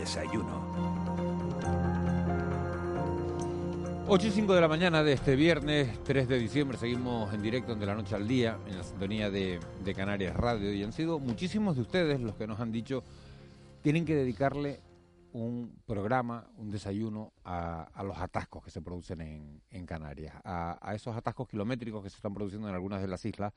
desayuno. 8 y 5 de la mañana de este viernes 3 de diciembre seguimos en directo de la noche al día en la sintonía de, Canarias Radio y han sido muchísimos de ustedes los que nos han dicho tienen que dedicarle un programa, un desayuno a, los atascos que se producen en, en Canarias, a, a, esos atascos kilométricos que se están produciendo en algunas de las islas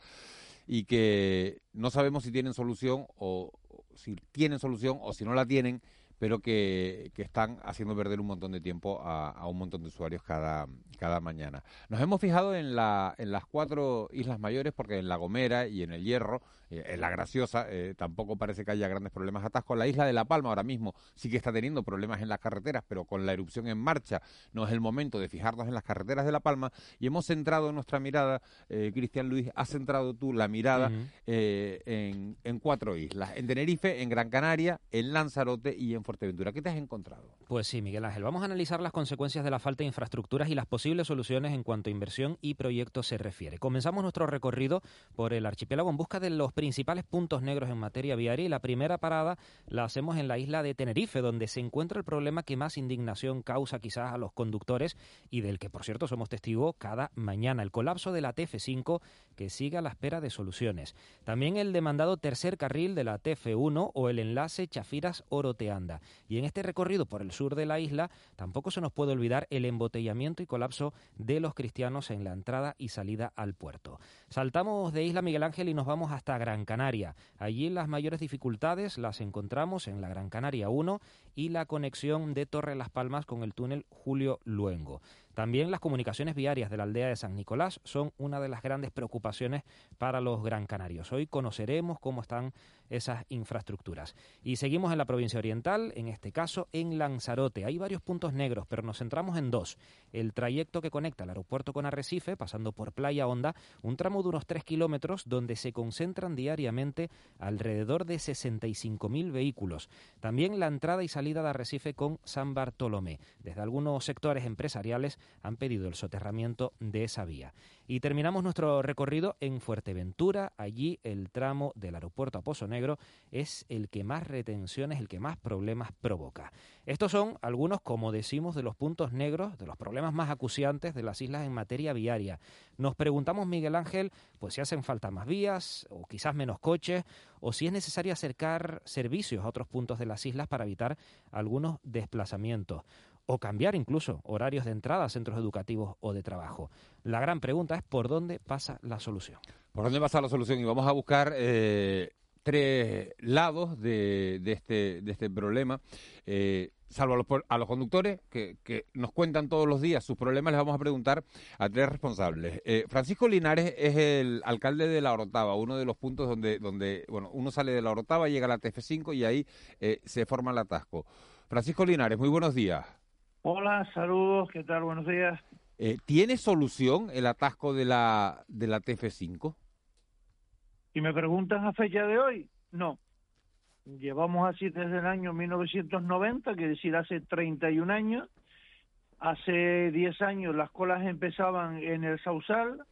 y que no sabemos si tienen solución o si tienen solución o si no la tienen, pero que, que están haciendo perder un montón de tiempo a, a, un montón de usuarios cada, cada mañana. Nos hemos fijado en, la, en las cuatro islas mayores porque en La Gomera y en El Hierro en La Graciosa eh, tampoco parece que haya grandes problemas de atasco. La isla de La Palma ahora mismo sí que está teniendo problemas en las carreteras, pero con la erupción en marcha no es el momento de fijarnos en las carreteras de La Palma y hemos centrado nuestra mirada, eh, Cristian Luis, has centrado tú la mirada uh -huh. eh, en, en, cuatro islas, en Tenerife, en Gran Canaria, en Lanzarote y en Fuerteventura. ¿Qué te has encontrado? Pues sí, Miguel Ángel, vamos a analizar las consecuencias de la falta de infraestructuras y las posibles soluciones en cuanto a inversión y proyectos se refiere. Comenzamos nuestro recorrido por el archipiélago en busca de los principales puntos negros en materia viaria y la primera parada la hacemos en la isla de Tenerife, donde se encuentra el problema que más indignación causa quizás a los conductores y del que, por cierto, somos testigos cada mañana, el colapso de la TF5 que sigue a la espera de soluciones. También el demandado tercer carril de la TF1 o el enlace Chafiras-Oroteanda. Y en este recorrido por el sur de la isla tampoco se nos puede olvidar el embotellamiento y colapso de los cristianos en la entrada y salida al puerto. Saltamos de Isla Miguel Ángel y nos vamos hasta Gran Canaria. Allí las mayores dificultades las encontramos en la Gran Canaria 1 y la conexión de Torre Las Palmas con el túnel Julio Luengo. También las comunicaciones viarias de la aldea de San Nicolás son una de las grandes preocupaciones para los gran canarios. Hoy conoceremos cómo están esas infraestructuras. Y seguimos en la provincia oriental, en este caso en Lanzarote. Hay varios puntos negros, pero nos centramos en dos. El trayecto que conecta el aeropuerto con Arrecife, pasando por Playa Honda, un tramo de unos 3 kilómetros donde se concentran diariamente alrededor de 65.000 vehículos. También la entrada y salida de Arrecife con San Bartolomé. Desde algunos sectores empresariales han pedido el soterramiento de esa vía. Y terminamos nuestro recorrido en Fuerteventura. Allí el tramo del aeropuerto a Pozo Negro es el que más retenciones, el que más problemas provoca. Estos son algunos, como decimos, de los puntos negros, de los problemas más acuciantes de las islas en materia viaria. Nos preguntamos, Miguel Ángel, pues si hacen falta más vías o quizás menos coches o si es necesario acercar servicios a otros puntos de las islas para evitar algunos desplazamientos o cambiar incluso horarios de entrada a centros educativos o de trabajo. La gran pregunta es por dónde pasa la solución. ¿Por dónde pasa la solución? Y vamos a buscar eh, tres lados de, de, este, de este problema. Eh, salvo a los, a los conductores que, nos cuentan todos los días sus problemas, les vamos a preguntar a tres responsables. Eh, Francisco Linares es el alcalde de La Orotava, uno de los puntos donde, donde bueno, uno sale de La Orotava, llega a la TF5 y ahí se forma el atasco. Francisco Linares, muy buenos días. Hola, saludos, ¿qué tal? Buenos días. Eh, ¿Tiene solución el atasco de la, de la TF5? Y me preguntan a fecha de hoy, no. Llevamos así desde el año 1990, que decir hace 31 años. Hace 10 años las colas empezaban en el Sausal.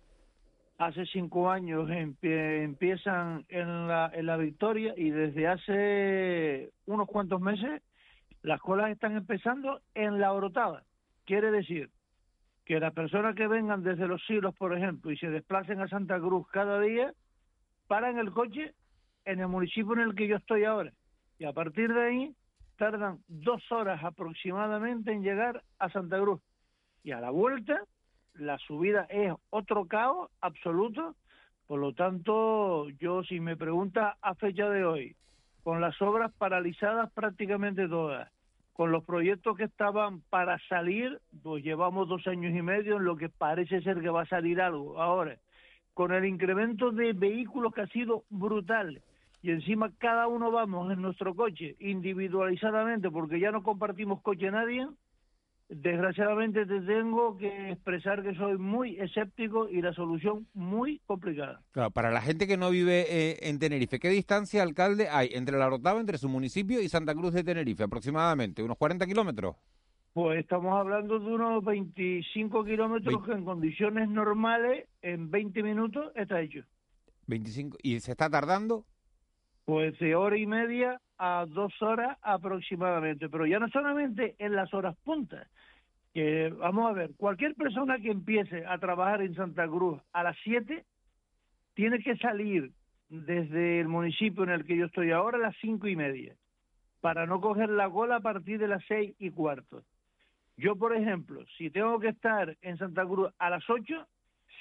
Hace 5 años empie empiezan en la, en la Victoria y desde hace unos cuantos meses las colas están empezando en la Orotava. Quiere decir que las personas que vengan desde los siglos, por ejemplo, y se desplacen a Santa Cruz cada día, paran el coche en el municipio en el que yo estoy ahora. Y a partir de ahí tardan dos horas aproximadamente en llegar a Santa Cruz. Y a la vuelta, la subida es otro caos absoluto. Por lo tanto, yo si me pregunta a fecha de hoy, con las obras paralizadas prácticamente todas, con los proyectos que estaban para salir, pues llevamos dos años y medio en lo que parece ser que va a salir algo. Ahora, con el incremento de vehículos que ha sido brutal, y encima cada uno vamos en nuestro coche individualizadamente porque ya no compartimos coche nadie, desgraciadamente te tengo que expresar que soy muy escéptico y la solución muy complicada. Claro, para la gente que no vive eh, en Tenerife, ¿qué distancia, alcalde, hay entre La Rotava, entre su municipio y Santa Cruz de Tenerife aproximadamente? ¿Unos 40 kilómetros? Pues estamos hablando de unos 25 kilómetros que en condiciones normales, en 20 minutos, está hecho. 25. ¿Y se está tardando? Pues de hora y media a dos horas aproximadamente, pero ya no solamente en las horas puntas, que vamos a ver, cualquier persona que empiece a trabajar en Santa Cruz a las 7 tiene que salir desde el municipio en el que yo estoy ahora a las cinco y media, para no coger la cola a partir de las seis y cuarto. Yo, por ejemplo, si tengo que estar en Santa Cruz a las 8,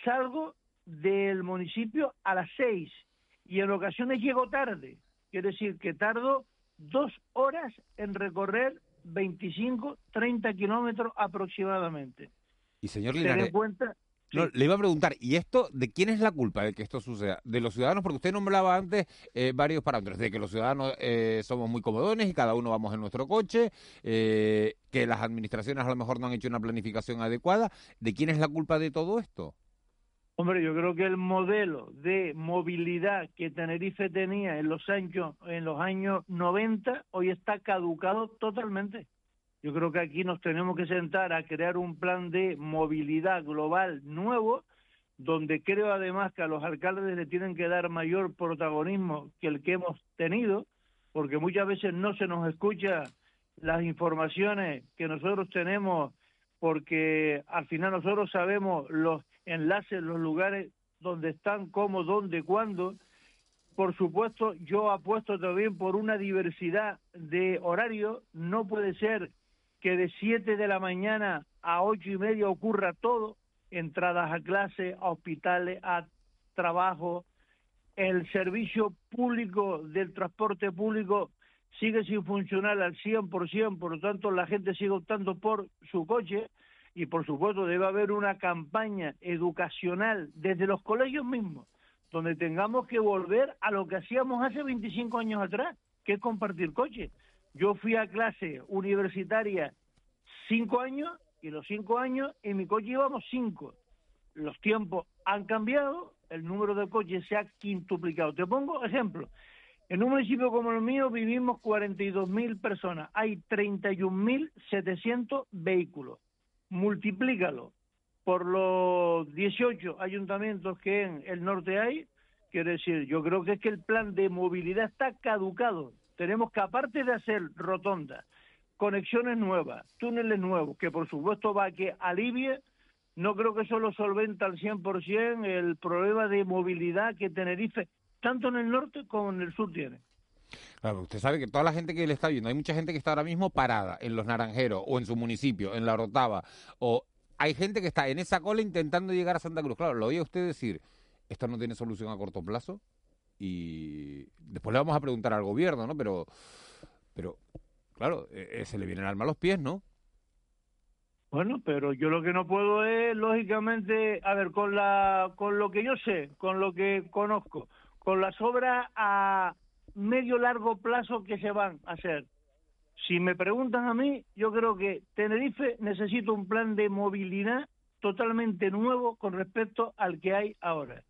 salgo del municipio a las 6 y en ocasiones llego tarde. Quiere decir que tardo dos horas en recorrer 25, 30 kilómetros aproximadamente. Y señor Linares, cuenta, le iba a preguntar, ¿y esto de quién es la culpa de que esto suceda? ¿De los ciudadanos? Porque usted nombraba antes eh, varios parámetros, de que los ciudadanos eh, somos muy comodones y cada uno vamos en nuestro coche, eh, que las administraciones a lo mejor no han hecho una planificación adecuada. ¿De quién es la culpa de todo esto? Hombre, yo creo que el modelo de movilidad que Tenerife tenía en los años, en los años 90 hoy está caducado totalmente. Yo creo que aquí nos tenemos que sentar a crear un plan de movilidad global nuevo, donde creo además que a los alcaldes le tienen que dar mayor protagonismo que el que hemos tenido, porque muchas veces no se nos escucha las informaciones que nosotros tenemos, porque al final nosotros sabemos los enlaces, los lugares donde están, cómo, dónde, cuándo. Por supuesto, yo apuesto también por una diversidad de horario. No puede ser que de 7 de la mañana a ocho y media ocurra todo, entradas a clase, a hospitales, a trabajo. El servicio público del transporte público sigue sin funcionar al 100%, por lo tanto la gente sigue optando por su coche y por supuesto debe haber una campaña educacional desde los colegios mismos, donde tengamos que volver a lo que hacíamos hace 25 años atrás, que es compartir coche. Yo fui a clase universitaria cinco años y los cinco años en mi coche íbamos cinco. Los tiempos han cambiado, el número de coches se ha quintuplicado. Te pongo ejemplo. En un municipio como el mío vivimos 42.000 personas, hay 31.700 vehículos. Multiplícalo por los 18 ayuntamientos que en el norte hay, quiere decir, yo creo que es que el plan de movilidad está caducado. Tenemos que, aparte de hacer rotondas, conexiones nuevas, túneles nuevos, que por supuesto va a que alivie, no creo que eso lo solventa al 100% el problema de movilidad que Tenerife, tanto en el norte como en el sur, tiene. Claro, usted sabe que toda la gente que le está viendo, hay mucha gente que está ahora mismo parada en los Naranjeros o en su municipio, en la Rotava, o hay gente que está en esa cola intentando llegar a Santa Cruz. Claro, lo oía usted decir, esto no tiene solución a corto plazo y después le vamos a preguntar al gobierno, ¿no? Pero, pero claro, eh, eh, se le viene el alma a los pies, ¿no? Bueno, pero yo lo que no puedo es, lógicamente, a ver, con la, con lo que yo sé, con lo que conozco, con las obras a medio largo plazo que se van a hacer. Si me preguntan a mí, yo creo que Tenerife necesita un plan de movilidad totalmente nuevo con respecto al que hay ahora.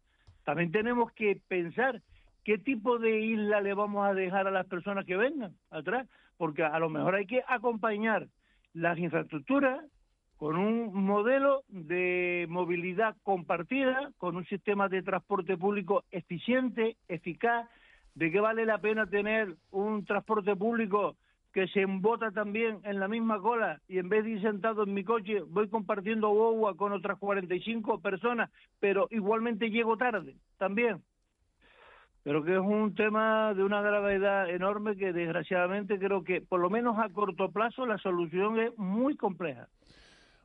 También tenemos que pensar ¿Qué tipo de isla le vamos a dejar a las personas que vengan atrás? Porque a lo mejor hay que acompañar las infraestructuras con un modelo de movilidad compartida, con un sistema de transporte público eficiente, eficaz, de que vale la pena tener un transporte público que se embota también en la misma cola y en vez de ir sentado en mi coche voy compartiendo agua con otras 45 personas, pero igualmente llego tarde también pero que es un tema de una gravedad enorme que desgraciadamente creo que por lo menos a corto plazo la solución es muy compleja.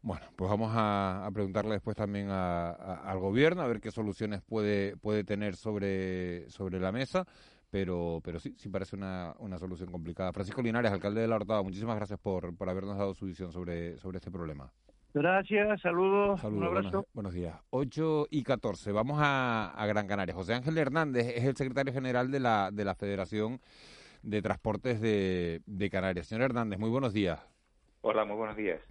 Bueno, pues vamos a, preguntarle después también al gobierno a ver qué soluciones puede puede tener sobre sobre la mesa, pero pero sí sí parece una, una solución complicada. Francisco Linares, alcalde de La Hortada, muchísimas gracias por, por habernos dado su visión sobre sobre este problema. Gracias, saludos, un abrazo. Buenos, días. 8 y 14, vamos a, Gran Canaria. José Ángel Hernández es el secretario general de la, de la Federación de Transportes de, Canarias. Señor Hernández, muy buenos días. Hola, muy buenos días.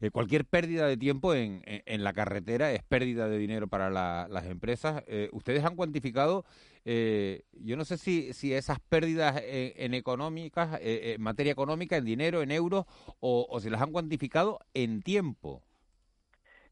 Eh, cualquier pérdida de tiempo en, en, la carretera es pérdida de dinero para las empresas. Eh, ustedes han cuantificado, eh, yo no sé si, si esas pérdidas en, económicas, en materia económica, en dinero, en euros, o, o si las han cuantificado en tiempo.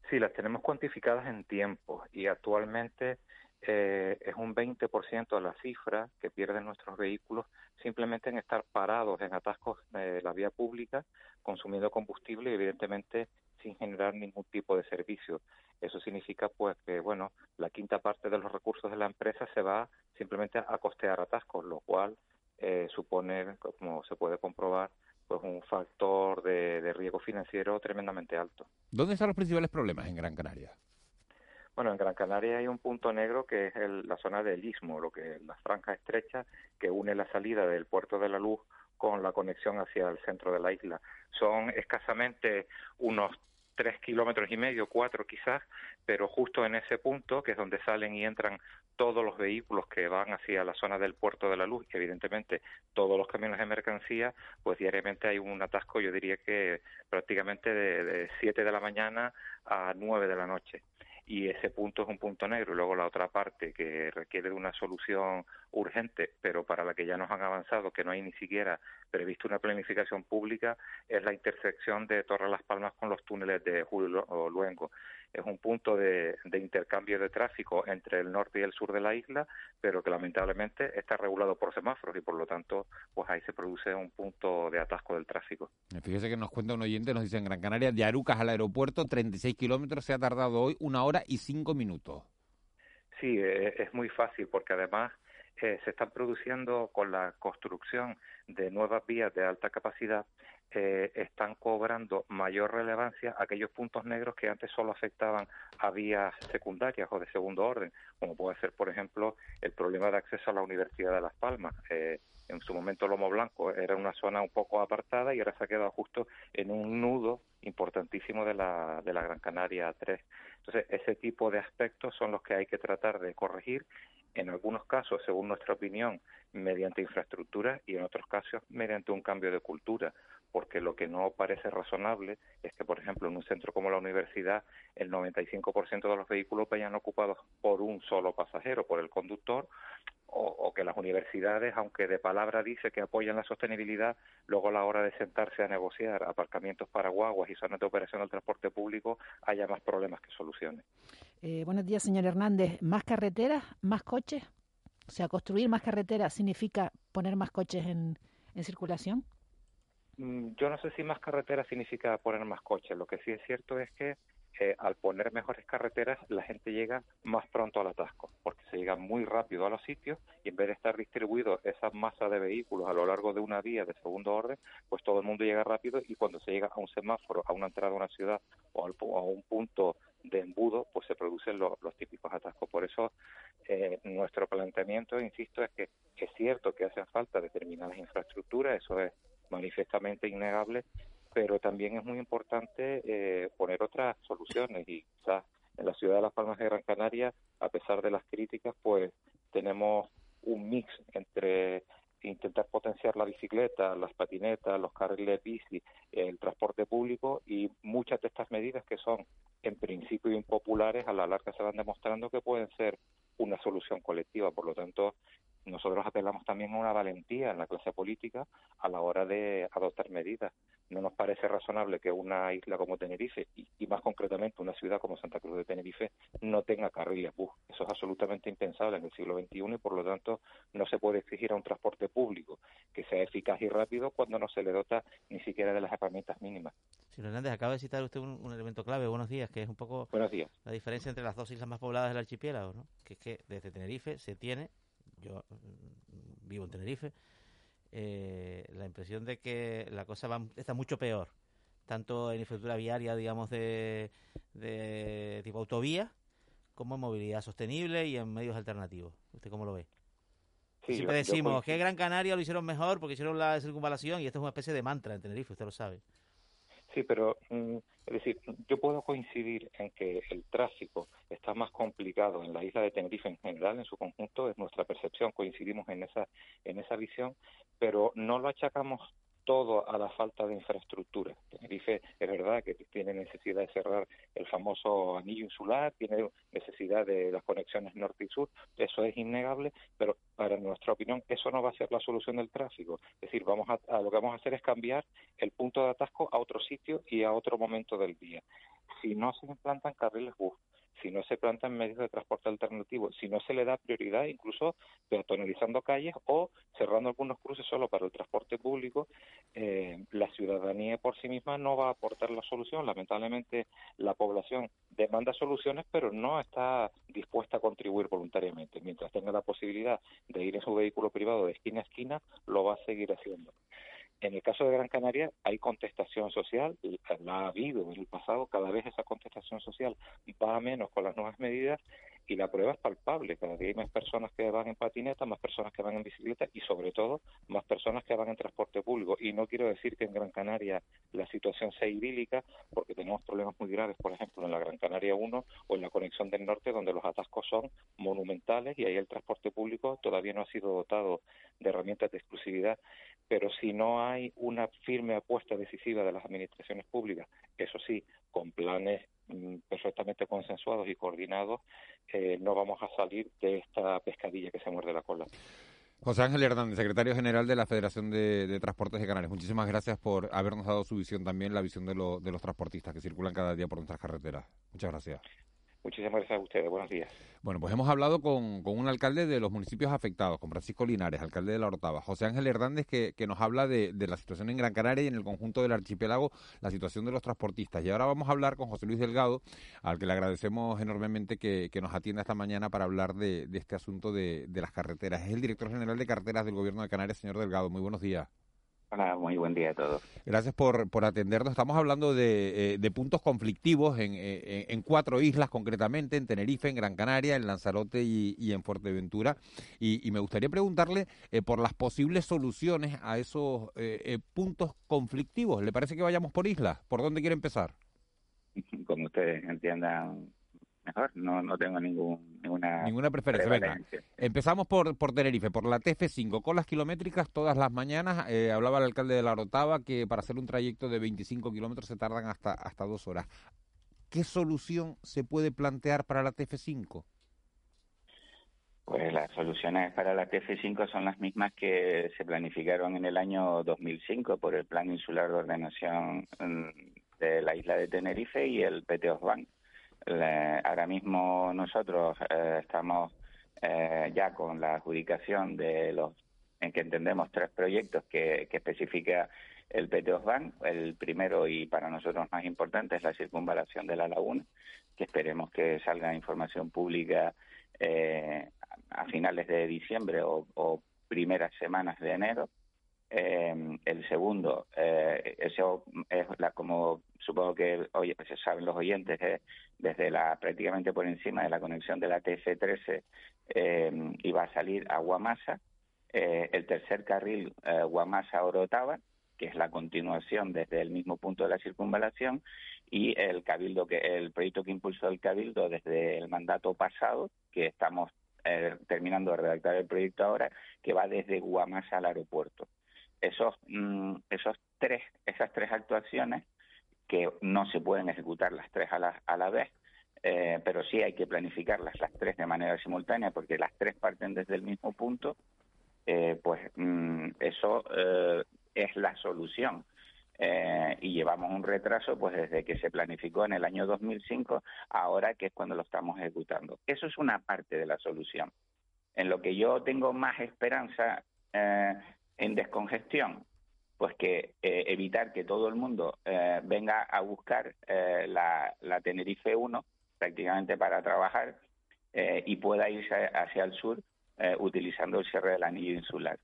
Sí, las tenemos cuantificadas en tiempo y actualmente eh, es un 20% de la cifra que pierden nuestros vehículos simplemente en estar parados en atascos de la vía pública, consumiendo combustible y evidentemente sin generar ningún tipo de servicio. Eso significa pues que bueno, la quinta parte de los recursos de la empresa se va simplemente a costear atascos, lo cual eh, supone, como se puede comprobar, pues un factor de, de riesgo financiero tremendamente alto. ¿Dónde están los principales problemas en Gran Canaria? Bueno, en Gran Canaria hay un punto negro que es la zona del istmo, lo que la franja estrecha que une la salida del puerto de la Luz con la conexión hacia el centro de la isla. Son escasamente unos tres kilómetros y medio, cuatro quizás, pero justo en ese punto, que es donde salen y entran todos los vehículos que van hacia la zona del puerto de la luz, y evidentemente todos los camiones de mercancía, pues diariamente hay un atasco, yo diría que prácticamente de, de 7 de la mañana a 9 de la noche y ese punto es un punto negro. Y luego la otra parte que requiere de una solución urgente, pero para la que ya nos han avanzado, que no hay ni siquiera previsto una planificación pública, es la intersección de Torre Las Palmas con los túneles de Julio Luengo es un punto de, intercambio de tráfico entre el norte y el sur de la isla, pero que lamentablemente está regulado por semáforos y por lo tanto, pues ahí se produce un punto de atasco del tráfico. Fíjese que nos cuenta un oyente, nos dice en Gran Canaria, de Arucas al aeropuerto, 36 kilómetros, se ha tardado hoy una hora y cinco minutos. Sí, e, es muy fácil porque además eh, se están produciendo con la construcción de nuevas vías de alta capacidad eh, están cobrando mayor relevancia aquellos puntos negros que antes solo afectaban a vías secundarias o de segundo orden, como puede ser, por ejemplo, el problema de acceso a la Universidad de Las Palmas. Eh, en su momento Lomo Blanco era una zona un poco apartada y ahora se ha quedado justo en un nudo importantísimo de la, de la Gran Canaria 3. Entonces, ese tipo de aspectos son los que hay que tratar de corregir en algunos casos, según nuestra opinión, mediante infraestructura y en otros casos mediante un cambio de cultura, porque lo que no parece razonable es que, por ejemplo, en un centro como la universidad, el 95% de los vehículos vayan ocupados por un solo pasajero, por el conductor, o, que las universidades, aunque de palabra dice que apoyan la sostenibilidad, luego a la hora de sentarse a negociar aparcamientos para guaguas y zonas de operación del transporte público, haya más problemas que soluciones. Eh, buenos días, señor Hernández. ¿Más carreteras, más coches? O sea, construir más carreteras significa poner más coches en, en circulación. Mm, yo no sé si más carreteras significa poner más coches. Lo que sí es cierto es que eh, al poner mejores carreteras la gente llega más pronto al atasco, porque se llega muy rápido a los sitios y en vez de estar distribuido esa masa de vehículos a lo largo de una vía de segundo orden, pues todo el mundo llega rápido y cuando se llega a un semáforo, a una entrada a una ciudad o a un punto de embudo, pues se producen los típicos atascos. Por eso eh, nuestro planteamiento, insisto, es que es cierto que hacen falta determinadas infraestructuras, eso es manifestamente innegable, pero también es muy importante eh, poner otras soluciones y quizás en la ciudad de Las Palmas de Gran Canaria, a pesar de las críticas, pues tenemos un mix entre intentar potenciar la bicicleta, las patinetas, los carriles bici, el transporte público y muchas de estas medidas que son en principio impopulares a la larga se van demostrando que pueden ser una solución colectiva. Por lo tanto, nosotros apelamos también a una valentía en la clase política a la hora de adoptar medidas. No nos parece razonable que una isla como Tenerife, y, más concretamente una ciudad como Santa Cruz de Tenerife, no tenga carriles bus. Eso es absolutamente impensable en el siglo XXI y, por lo tanto, no se puede exigir a un transporte público que sea eficaz y rápido cuando no se le dota ni siquiera de las herramientas mínimas. Señor Hernández, acaba de citar usted un, un, elemento clave, buenos días, que es un poco buenos días. la diferencia entre las dos islas más pobladas del archipiélago, ¿no? que es que desde Tenerife se tiene yo mm, vivo en Tenerife, eh, la impresión de que la cosa va, está mucho peor, tanto en infraestructura viaria, digamos, de, de tipo autovía, como en movilidad sostenible y en medios alternativos. ¿Usted cómo lo ve? Siempre decimos que Gran Canaria lo hicieron mejor porque hicieron la circunvalación y esto es una especie de mantra en Tenerife, usted lo sabe. Sí, pero mm, es decir, yo puedo coincidir en que el tráfico está más complicado en la isla de Tenerife en general, en su conjunto, es nuestra percepción, coincidimos en esa en esa visión, pero no lo achacamos todo a la falta de infraestructura. Tenerife es verdad que tiene necesidad de cerrar el famoso anillo insular, tiene necesidad de las conexiones norte y sur, eso es innegable, pero para nuestra opinión eso no va a ser la solución del tráfico. Es decir, vamos a, lo que vamos a hacer es cambiar el punto de atasco a otro sitio y a otro momento del día. Si no se implantan carriles bus, si no se plantan medios de transporte alternativos, si no se le da prioridad, incluso peatonalizando calles o cerrando algunos cruces solo para el transporte público, eh, la ciudadanía por sí misma no va a aportar la solución. Lamentablemente, la población demanda soluciones, pero no está dispuesta a contribuir voluntariamente. Mientras tenga la posibilidad de ir en su vehículo privado de esquina a esquina, lo va a seguir haciendo. En el caso de Gran Canaria hay contestación social, la ha habido en el pasado, cada vez esa contestación social va menos con las nuevas medidas y la prueba es palpable. Cada día hay más personas que van en patineta, más personas que van en bicicleta y sobre todo más personas que van en transporte público. Y no quiero decir que en Gran Canaria la situación sea idílica, porque tenemos problemas muy graves, por ejemplo, en la Gran Canaria 1 o en la conexión del norte, donde los atascos son monumentales y ahí el transporte público todavía no ha sido dotado de herramientas de exclusividad. Pero si no hay una firme apuesta decisiva de las administraciones públicas, eso sí, con planes perfectamente consensuados y coordinados, eh, no vamos a salir de esta pescadilla que se muerde la cola. José Ángel Hernández, secretario general de la Federación de, Transportes de Canarias. Muchísimas gracias por habernos dado su visión también, la visión de, de los transportistas que circulan cada día por nuestras carreteras. Muchas gracias. Muchísimas gracias a ustedes. Buenos días. Bueno, pues hemos hablado con, un alcalde de los municipios afectados, con Francisco Linares, alcalde de La Orotava, José Ángel Hernández, que, nos habla de, la situación en Gran Canaria y en el conjunto del archipiélago, la situación de los transportistas. Y ahora vamos a hablar con José Luis Delgado, al que le agradecemos enormemente que, nos atienda esta mañana para hablar de, este asunto de, de las carreteras. Es el director general de carreteras del Gobierno de Canarias, señor Delgado. Muy buenos días. Hola, muy buen día a todos. Gracias por, por atendernos. Estamos hablando de, eh, puntos conflictivos eh, en, cuatro islas concretamente, en Tenerife, en Gran Canaria, en Lanzarote y, en Fuerteventura. Y, me gustaría preguntarle eh, por las posibles soluciones a esos puntos conflictivos. ¿Le parece que vayamos por islas? ¿Por dónde quiere empezar? Como ustedes entiendan mejor, no, no tengo ningún, ninguna, ninguna preferencia. empezamos por, por Tenerife, por la TF5, colas kilométricas todas las mañanas. Eh, hablaba el alcalde de La Rotava que para hacer un trayecto de 25 kilómetros se tardan hasta, hasta dos horas. ¿Qué solución se puede plantear para la TF5? Pues las soluciones para la TF5 son las mismas que se planificaron en el año 2005 por el Plan Insular de Ordenación mm, de la isla de Tenerife y el PTOSBAN ahora mismo nosotros eh, estamos eh, ya con la adjudicación de los, en que entendemos, tres proyectos que, especifica el PTOSBAN. El primero y para nosotros más importante es la circunvalación de la laguna, que esperemos que salga información pública eh, a finales de diciembre o primeras semanas de enero. Eh, el segundo, eh, eso es como supongo que hoy se saben los oyentes, desde la prácticamente por encima de la conexión de la TF13 eh, y va a salir a Guamasa. Eh, el tercer carril eh, Guamasa-Orotava, que es la continuación desde el mismo punto de la circunvalación, y el cabildo que el proyecto que impulsó el cabildo desde el mandato pasado, que estamos eh, terminando de redactar el proyecto ahora, que va desde Guamasa al aeropuerto esos, mm, esos tres, esas tres actuaciones que no se pueden ejecutar las tres a la, a la vez, eh, pero sí hay que planificarlas las tres de manera simultánea porque las tres parten desde el mismo punto, eh, pues mm, eso eh, es la solución. y llevamos un retraso pues desde que se planificó en el año 2005 ahora que es cuando lo estamos ejecutando. Eso es una parte de la solución. En lo que yo tengo más esperanza en descongestión? Pues que eh, evitar que todo el mundo eh, venga a buscar eh, la, Tenerife 1 prácticamente para trabajar y pueda irse hacia el sur utilizando el cierre del anillo insular.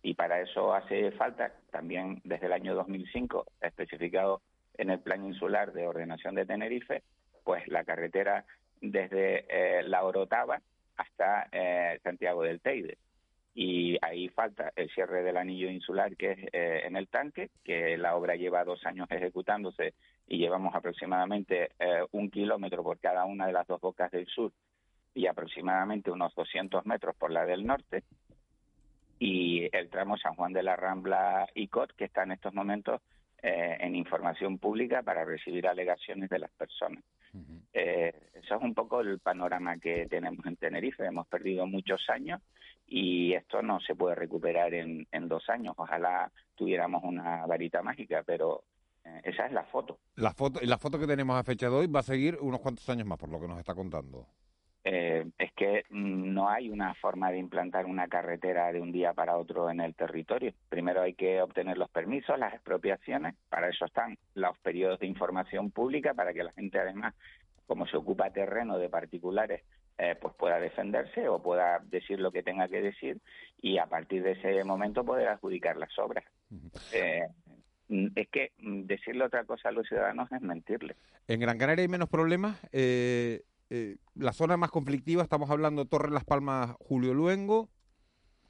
Y para eso hace falta, también desde el año 2005, especificado en el Plan Insular de Ordenación de Tenerife, pues la carretera desde La Orotava hasta Santiago del Teide y ahí falta el cierre del anillo insular que es eh, en el tanque, que la obra lleva dos años ejecutándose y llevamos aproximadamente eh, un kilómetro por cada una de las dos bocas del sur y aproximadamente unos 200 metros por la del norte. Y el tramo San Juan de la Rambla y Cot que está en estos momentos eh, en información pública para recibir alegaciones de las personas. Eh, eso es un poco el panorama que tenemos en Tenerife. Hemos perdido muchos años y esto no se puede recuperar en, dos años. Ojalá tuviéramos una varita mágica, pero Eh, esa es la foto. La foto, la foto que tenemos a fecha de hoy va a seguir unos cuantos años más, por lo que nos está contando. Eh, es que no hay una forma de implantar una carretera de un día para otro en el territorio. Primero hay que obtener los permisos, las expropiaciones, para eso están los periodos de información pública, para que la gente además, como se ocupa terreno de particulares, eh, pues pueda defenderse o pueda decir lo que tenga que decir y a partir de ese momento poder adjudicar las obras. Eh, es que decirle otra cosa a los ciudadanos es mentirle. En Gran Canaria hay menos problemas. Eh, eh, la zona más conflictiva, estamos hablando Torre Las Palmas, Julio Luengo,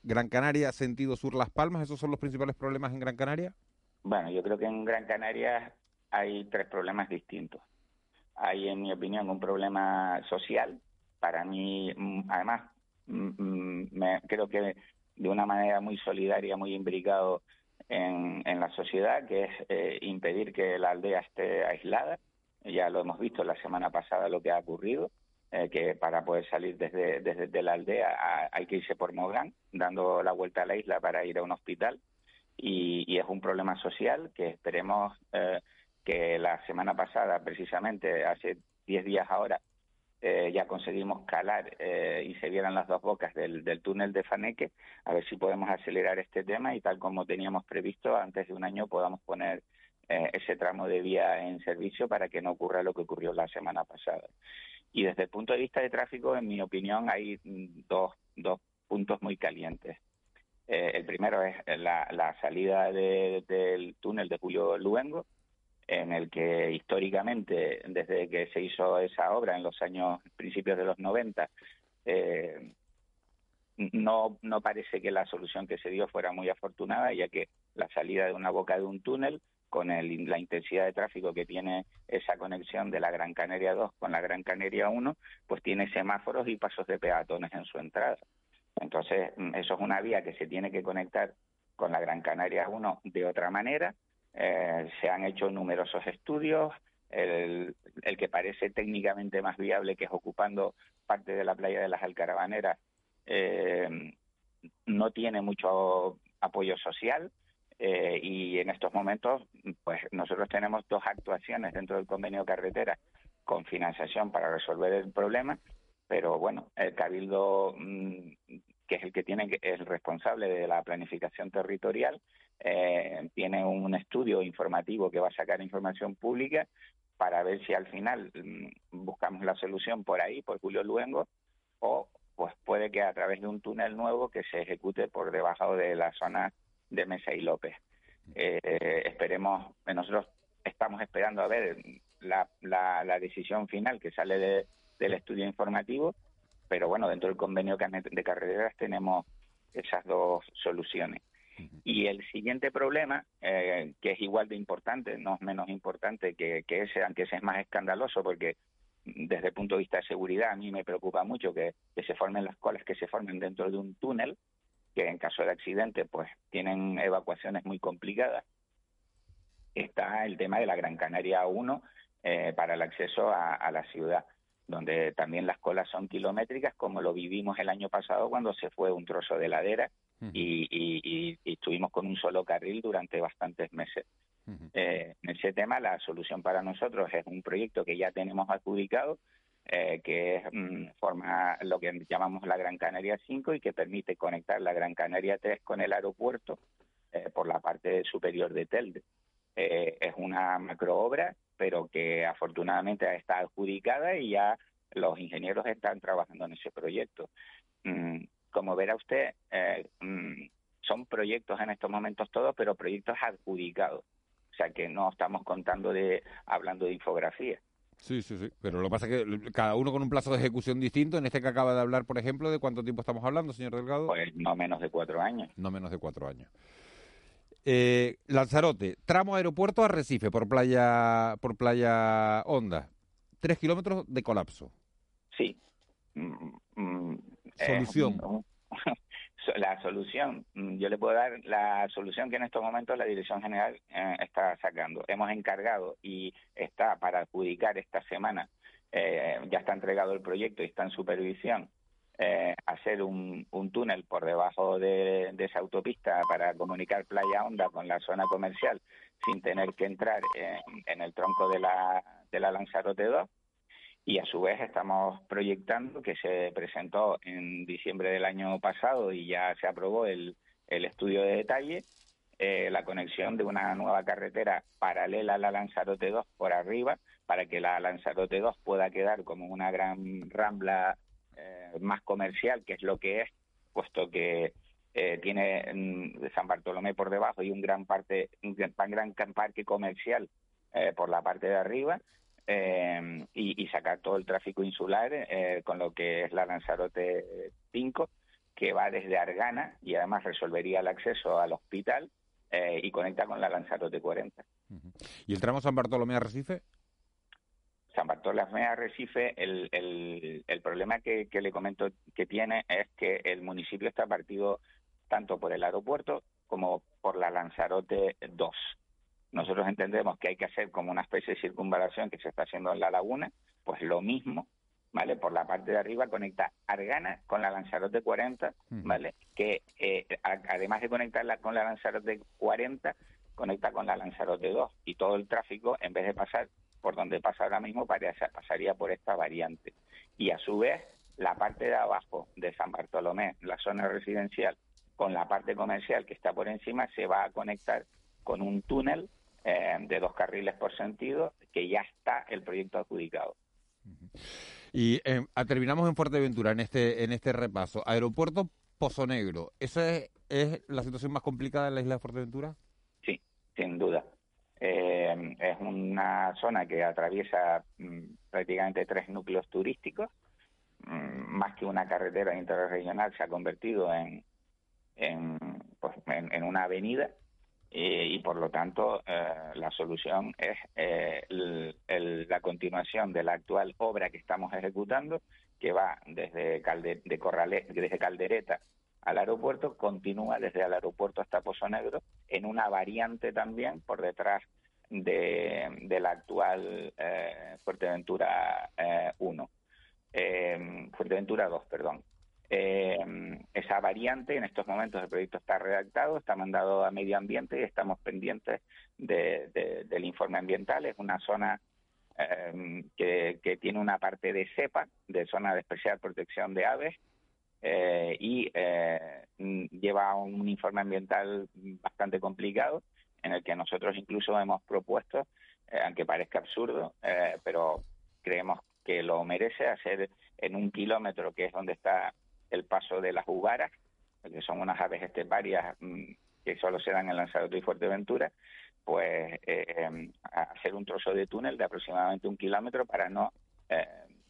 Gran Canaria, sentido sur Las Palmas, ¿esos son los principales problemas en Gran Canaria? Bueno, yo creo que en Gran Canaria hay tres problemas distintos. Hay, en mi opinión, un problema social. Para mí, mm, además, mm, mm, me, creo que de una manera muy solidaria, muy imbricado en, la sociedad, que es eh, impedir que la aldea esté aislada ya lo hemos visto la semana pasada lo que ha ocurrido, eh, que para poder salir desde, desde la aldea hay que irse por Mogán, dando la vuelta a la isla para ir a un hospital. Y, es un problema social que esperemos eh, que la semana pasada, precisamente hace 10 días ahora, eh, ya conseguimos calar y se vieran las dos bocas del, del, túnel de Faneque, a ver si podemos acelerar este tema y tal como teníamos previsto, antes de un año podamos poner eh, ese tramo de vía en servicio para que no ocurra lo que ocurrió la semana pasada. Y desde el punto de vista de tráfico, en mi opinión, hay dos, dos puntos muy calientes. Eh, el primero es la, salida del túnel de Julio Luengo, en el que históricamente, desde que se hizo esa obra en los años principios de los 90, eh, no, no parece que la solución que se dio fuera muy afortunada, ya que la salida de una boca de un túnel con la intensidad de tráfico que tiene esa conexión de la Gran Canaria 2 con la Gran Canaria 1, pues tiene semáforos y pasos de peatones en su entrada. Entonces, mm, eso es una vía que se tiene que conectar con la Gran Canaria 1 de otra manera. Eh, se han hecho numerosos estudios. El, que parece técnicamente más viable, que es ocupando parte de la playa de las Alcarabaneras, eh, no tiene mucho apoyo social eh, y en estos momentos, pues nosotros tenemos dos actuaciones dentro del convenio carretera con financiación para resolver el problema, pero bueno, el Cabildo, mm, que es el que tiene el responsable de la planificación territorial, eh, tiene un estudio informativo que va a sacar información pública para ver si al final mm, buscamos la solución por ahí, por Julio Luengo, o pues puede que a través de un túnel nuevo que se ejecute por debajo de la zona de Mesa y López. Eh, esperemos, nosotros estamos esperando a ver la, la, decisión final que sale del estudio informativo, pero bueno, dentro del convenio de carreteras tenemos esas dos soluciones. Y el siguiente problema, eh, que es igual de importante, no es menos importante que, que ese, aunque ese es más escandaloso, porque desde el punto de vista de seguridad a mí me preocupa mucho que, que se formen las colas que se formen dentro de un túnel, que en caso de accidente pues tienen evacuaciones muy complicadas. Está el tema de la Gran Canaria 1 eh, para el acceso a, la ciudad, donde también las colas son kilométricas, como lo vivimos el año pasado cuando se fue un trozo de ladera y, estuvimos con un solo carril durante bastantes meses. Eh, en ese tema, la solución para nosotros es un proyecto que ya tenemos adjudicado, eh, que mm, forma lo que llamamos la Gran Canaria 5 y que permite conectar la Gran Canaria 3 con el aeropuerto eh, por la parte superior de Telde. Eh, es una macroobra, pero que afortunadamente está adjudicada y ya los ingenieros están trabajando en ese proyecto. Mm, como verá usted, mm, son proyectos en estos momentos todos, pero proyectos adjudicados. O sea que no estamos contando de, hablando de infografía. Sí, sí, sí. Pero lo que pasa es que cada uno con un plazo de ejecución distinto. En este que acaba de hablar, por ejemplo, ¿de cuánto tiempo estamos hablando, señor Delgado? Pues no menos de cuatro años. No menos de cuatro años. Eh, Lanzarote, tramo aeropuerto a Recife por playa, por playa Honda. Tres kilómetros de colapso. Sí. Mm, mm, Solución. La solución, mm, yo le puedo dar la solución que en estos momentos la Dirección General eh, está sacando. Hemos encargado y está para adjudicar esta semana, eh, ya está entregado el proyecto y está en supervisión, eh, hacer un, túnel por debajo de, esa autopista para comunicar Playa Honda con la zona comercial sin tener que entrar en, el tronco de la, de la Lanzarote 2. Y a su vez estamos proyectando, que se presentó en diciembre del año pasado y ya se aprobó el, el estudio de detalle, eh, la conexión de una nueva carretera paralela a la Lanzarote 2 por arriba, para que la Lanzarote 2 pueda quedar como una gran rambla eh, más comercial, que es lo que es, puesto que eh, tiene mm, San Bartolomé por debajo y un gran parte, un gran, parque comercial eh, por la parte de arriba. Y, sacar todo el tráfico insular con lo que es la Lanzarote 5, que va desde Argana y además resolvería el acceso al hospital y conecta con la Lanzarote 40. ¿Y el tramo San Bartolomé Arrecife? San Bartolomé Arrecife, el, el, problema que, le comento que tiene es que el municipio está partido tanto por el aeropuerto como por la Lanzarote 2. Nosotros entendemos que hay que hacer como una especie de circunvalación que se está haciendo en la laguna, pues lo mismo, ¿vale? Por la parte de arriba conecta Argana con la Lanzarote 40, ¿vale? Que eh, además de conectarla con la Lanzarote 40, conecta con la Lanzarote 2 y todo el tráfico, en vez de pasar por donde pasa ahora mismo pasaría por esta variante. Y a su vez, la parte de abajo de San Bartolomé, la zona residencial, con la parte comercial que está por encima, se va a conectar con un túnel eh, de dos carriles por sentido que ya está el proyecto adjudicado. Y eh, terminamos en Fuerteventura en este en este repaso. Aeropuerto Pozo Negro. ¿Esa es la situación más complicada en la isla de Fuerteventura? Sí, sin duda. Eh, es una zona que atraviesa mm, prácticamente tres núcleos turísticos. Mm, más que una carretera interregional, se ha convertido en, en, pues, en, una avenida eh, y por lo tanto eh, la solución es la continuación de la actual obra que estamos ejecutando, que va desde, de Corrales, desde Caldereta al aeropuerto, continúa desde el aeropuerto hasta Pozo Negro, en una variante también por detrás de, la actual eh, Fuerteventura 1, eh, eh, Fuerteventura 2, perdón. Esa variante en estos momentos el proyecto está redactado, está mandado a medio ambiente y estamos pendientes del informe ambiental. Es una zona que, que, tiene una parte de cepa, de zona de especial protección de aves, eh, y eh, lleva un informe ambiental bastante complicado en el que nosotros incluso hemos propuesto, eh, aunque parezca absurdo, pero creemos que lo merece hacer en un kilómetro que es donde está el paso de las uvaras, que son unas aves esteparias mm, que solo se dan en Lanzarote y Fuerteventura, pues hacer un trozo de túnel de aproximadamente un kilómetro para no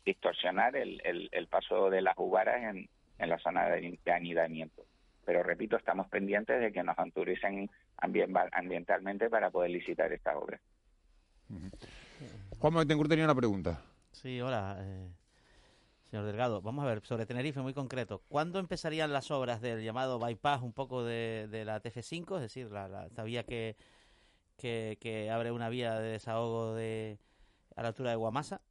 distorsionar el, el paso de las uvaras en, en la zona de, anidamiento. Pero repito, estamos pendientes de que nos autoricen ambientalmente para poder licitar esta obra. Juan Betancourt tenía una pregunta. Sí, hola, eh, señor Delgado. Vamos a ver, sobre Tenerife muy concreto. ¿Cuándo empezarían las obras del llamado bypass un poco de, la TF5? Es decir, la, vía que, que, abre una vía de desahogo de, a la altura de Guamasa,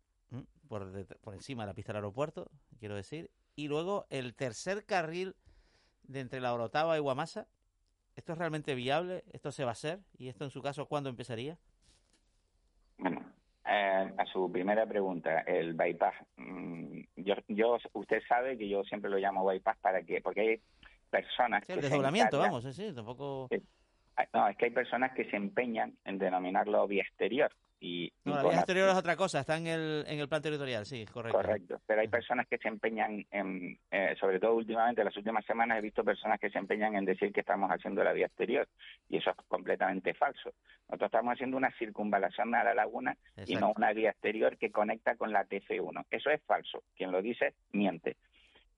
por, por encima de la pista del aeropuerto, quiero decir. Y luego el tercer carril de entre la Orotava y Guamasa. ¿Esto es realmente viable? ¿Esto se va a hacer? ¿Y esto en su caso cuándo empezaría? Eh, a su primera pregunta, el bypass. Mm, yo, yo, usted sabe que yo siempre lo llamo bypass para que, porque hay personas sí, el desdoblamiento, vamos, sí, tampoco. no, es que hay personas que se empeñan en denominarlo vía exterior. Y, no, la vía exterior es otra cosa, está en el, en el plan territorial, sí, correcto. Correcto, pero hay personas que se empeñan, en, eh, sobre todo últimamente, las últimas semanas he visto personas que se empeñan en decir que estamos haciendo la vía exterior, y eso es completamente falso. Nosotros estamos haciendo una circunvalación a la laguna y no una vía exterior que conecta con la TF1. Eso es falso, quien lo dice miente.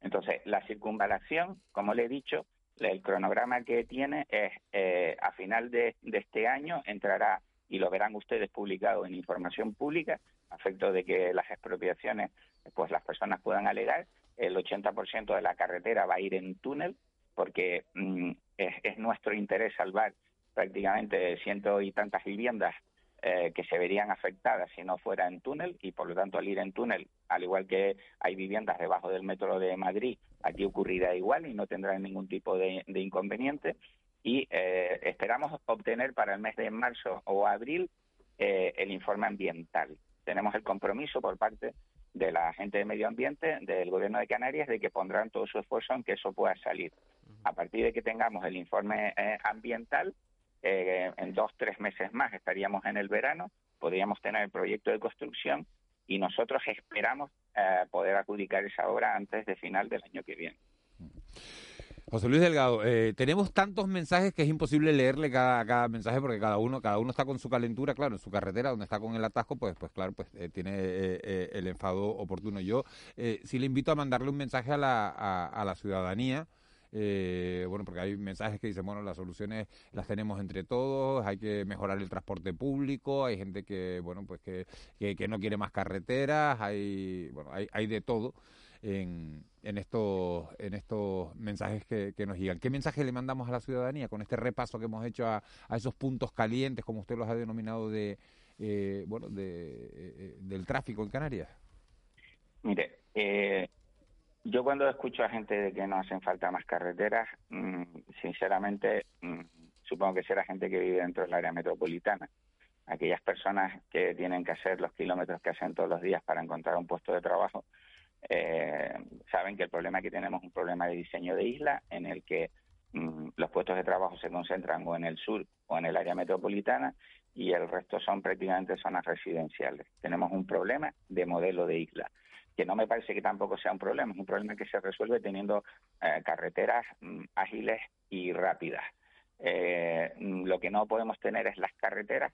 Entonces, la circunvalación, como le he dicho, el cronograma que tiene es eh, a final de, de este año entrará y lo verán ustedes publicado en información pública, a efecto de que las expropiaciones, pues las personas puedan alegar. El 80% de la carretera va a ir en túnel, porque mm, es, nuestro interés salvar prácticamente ciento y tantas viviendas eh, que se verían afectadas si no fuera en túnel y por lo tanto al ir en túnel, al igual que hay viviendas debajo del metro de Madrid aquí ocurrirá igual y no tendrá ningún tipo de, inconveniente. Y eh, esperamos obtener para el mes de marzo o abril eh, el informe ambiental. Tenemos el compromiso por parte de la gente de medio ambiente del gobierno de Canarias de que pondrán todo su esfuerzo en que eso pueda salir. A partir de que tengamos el informe eh, ambiental, en dos, tres meses más estaríamos en el verano, podríamos tener el proyecto de construcción y nosotros esperamos eh, poder adjudicar esa obra antes de final del año que viene. José Luis Delgado, eh, tenemos tantos mensajes que es imposible leerle cada, mensaje porque cada uno cada uno está con su calentura, claro, en su carretera donde está con el atasco, pues pues claro, pues eh, tiene el enfado oportuno. Yo sí le invito a mandarle un mensaje a la, a la ciudadanía eh, bueno, porque hay mensajes que dicen, bueno, las soluciones las tenemos entre todos, hay que mejorar el transporte público, hay gente que, bueno, pues que, que, no quiere más carreteras, hay, bueno, hay, hay de todo en, en, estos, en estos mensajes que, nos llegan. ¿Qué mensaje le mandamos a la ciudadanía con este repaso que hemos hecho a, a esos puntos calientes, como usted los ha denominado, de, eh, bueno, de, eh, del tráfico en Canarias? Mire, eh, yo cuando escucho a gente de que no hacen falta más carreteras, mm, sinceramente mm, supongo que será gente que vive dentro del área metropolitana. Aquellas personas que tienen que hacer los kilómetros que hacen todos los días para encontrar un puesto de trabajo, eh, saben que el problema que tenemos es un problema de diseño de isla en el que mm, los puestos de trabajo se concentran o en el sur o en el área metropolitana y el resto son prácticamente zonas residenciales. Tenemos un problema de modelo de isla que no me parece que tampoco sea un problema, es un problema que se resuelve teniendo eh, carreteras mm, ágiles y rápidas. Eh, mm, lo que no podemos tener es las carreteras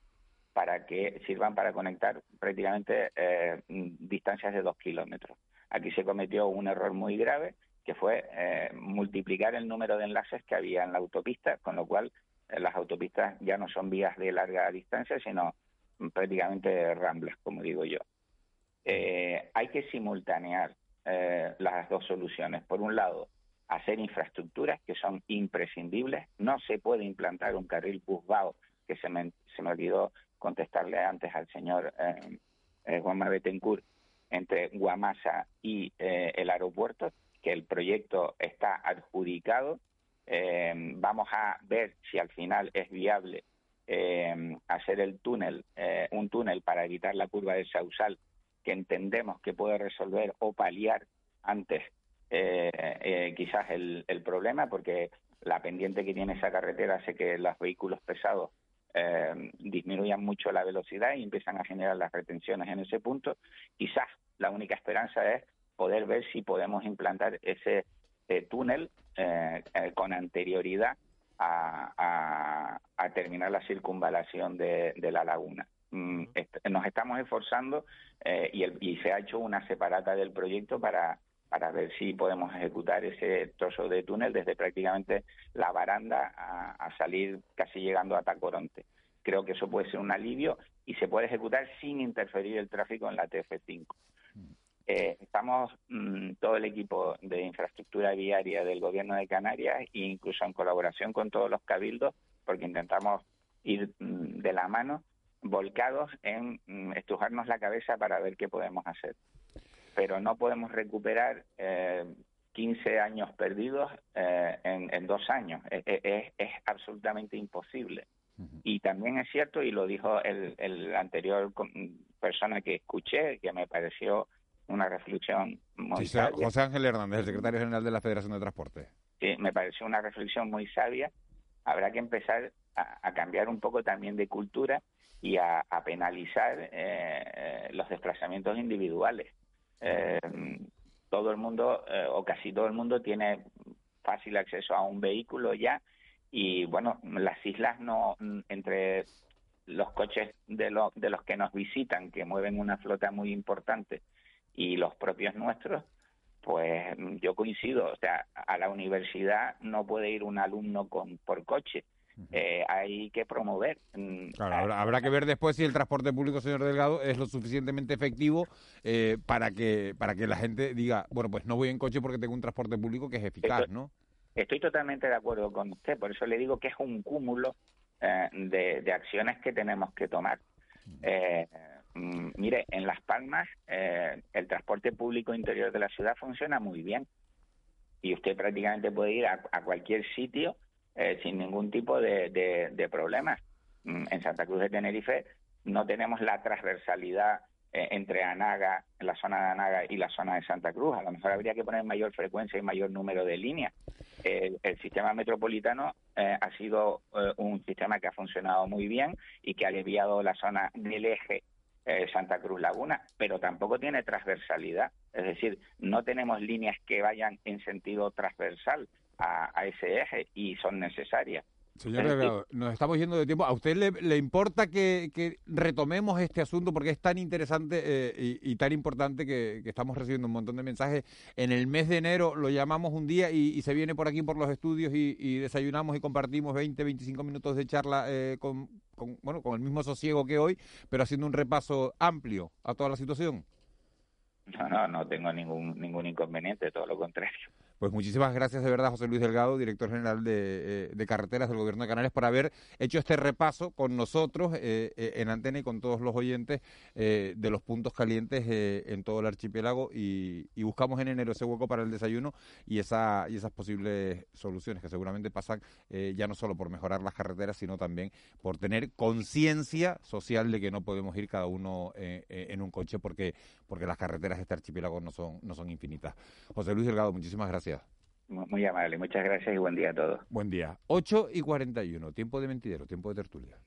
para que sirvan para conectar prácticamente eh, mm, distancias de dos kilómetros. Aquí se cometió un error muy grave, que fue multiplicar el número de enlaces que había en la autopista, con lo cual las autopistas ya no son vías de larga distancia, sino prácticamente ramblas, como digo yo eh, hay que simultanear eh, las dos soluciones. Por un lado, hacer infraestructuras que son imprescindibles. No se puede implantar un carril busbao, que se me, se me olvidó contestarle antes al señor eh, eh Juanma Betancourt, entre Guamasa y eh, el aeropuerto, que el proyecto está adjudicado. vamos a ver si al final es viable hacer el túnel, un túnel para evitar la curva de Sausal que entendemos que puede resolver o paliar antes eh, eh, quizás el, problema, porque la pendiente que tiene esa carretera hace que los vehículos pesados eh, disminuyan mucho la velocidad y empiezan a generar las retenciones en ese punto. Quizás la única esperanza es poder ver si podemos implantar ese túnel con anterioridad a, terminar la circunvalación de la laguna. Mm, nos estamos esforzando eh, y, se ha hecho una separata del proyecto para, para ver si podemos ejecutar ese trozo de túnel desde prácticamente la baranda a, salir casi llegando a Tacoronte. Creo que eso puede ser un alivio y se puede ejecutar sin interferir el tráfico en la TF5. Eh, estamos mm, todo el equipo de infraestructura viaria del Gobierno de Canarias e incluso en colaboración con todos los cabildos, porque intentamos ir mm, de la mano volcados en mm, estrujarnos la cabeza para ver qué podemos hacer. Pero no podemos recuperar eh, 15 años perdidos eh, en, dos años. E, e, es, absolutamente imposible. Y también es cierto, y lo dijo el, el anterior persona que escuché, que me pareció una reflexión muy sabia. José Ángel Hernández, el secretario general de la Federación de Transporte. Sí, me pareció una reflexión muy sabia. Habrá que empezar a cambiar un poco también de cultura y a, penalizar eh, eh, los desplazamientos individuales. Eh, todo el mundo o casi todo el mundo tiene fácil acceso a un vehículo ya. Y bueno, las islas no entre los coches de, de los que nos visitan, que mueven una flota muy importante, y los propios nuestros, pues yo coincido, o sea, a la universidad no puede ir un alumno con por coche, eh, hay que promover. Mm, claro, habrá, que ver después si el transporte público, señor Delgado, es lo suficientemente efectivo eh, para que para que la gente diga, bueno, pues no voy en coche porque tengo un transporte público que es eficaz, estoy, ¿no? Estoy totalmente de acuerdo con usted, por eso le digo que es un cúmulo eh, de, acciones que tenemos que tomar. Mm, mire, en Las Palmas el transporte público interior de la ciudad funciona muy bien y usted prácticamente puede ir a, cualquier sitio eh, sin ningún tipo de, de, problemas. Mm, en Santa Cruz de Tenerife no tenemos la transversalidad eh, entre Anaga, la zona de Anaga y la zona de Santa Cruz. A lo mejor habría que poner mayor frecuencia y mayor número de líneas. el sistema metropolitano eh, ha sido un sistema que ha funcionado muy bien y que ha aliviado la zona del eje Santa Cruz Laguna, pero tampoco tiene transversalidad. Es decir, no tenemos líneas que vayan en sentido transversal a, ese eje y son necesarias. Señor nos estamos yendo de tiempo. ¿A usted le, importa que, retomemos este asunto porque es tan interesante eh, y, tan importante que, estamos recibiendo un montón de mensajes? En el mes de enero lo llamamos un día y, se viene por aquí por los estudios y, desayunamos y compartimos 20, 25 minutos de charla eh, con, bueno, con el mismo sosiego que hoy, pero haciendo un repaso amplio a toda la situación. No, no, no tengo ningún, ningún inconveniente, todo lo contrario. Pues muchísimas gracias de verdad, José Luis Delgado, director general de, eh, Carreteras del Gobierno de Canarias, por haber hecho este repaso con nosotros eh, eh, en antena y con todos los oyentes de los puntos calientes en todo el archipiélago y, buscamos en enero ese hueco para el desayuno y, esa, y esas posibles soluciones que seguramente pasan ya no solo por mejorar las carreteras, sino también por tener conciencia social de que no podemos ir cada uno en un coche porque, porque las carreteras de este archipiélago no son, no son infinitas. José Luis Delgado, muchísimas gracias. Muy amable, muchas gracias y buen día a todos. Buen día. 8 y 41, tiempo de mentidero, tiempo de tertulia.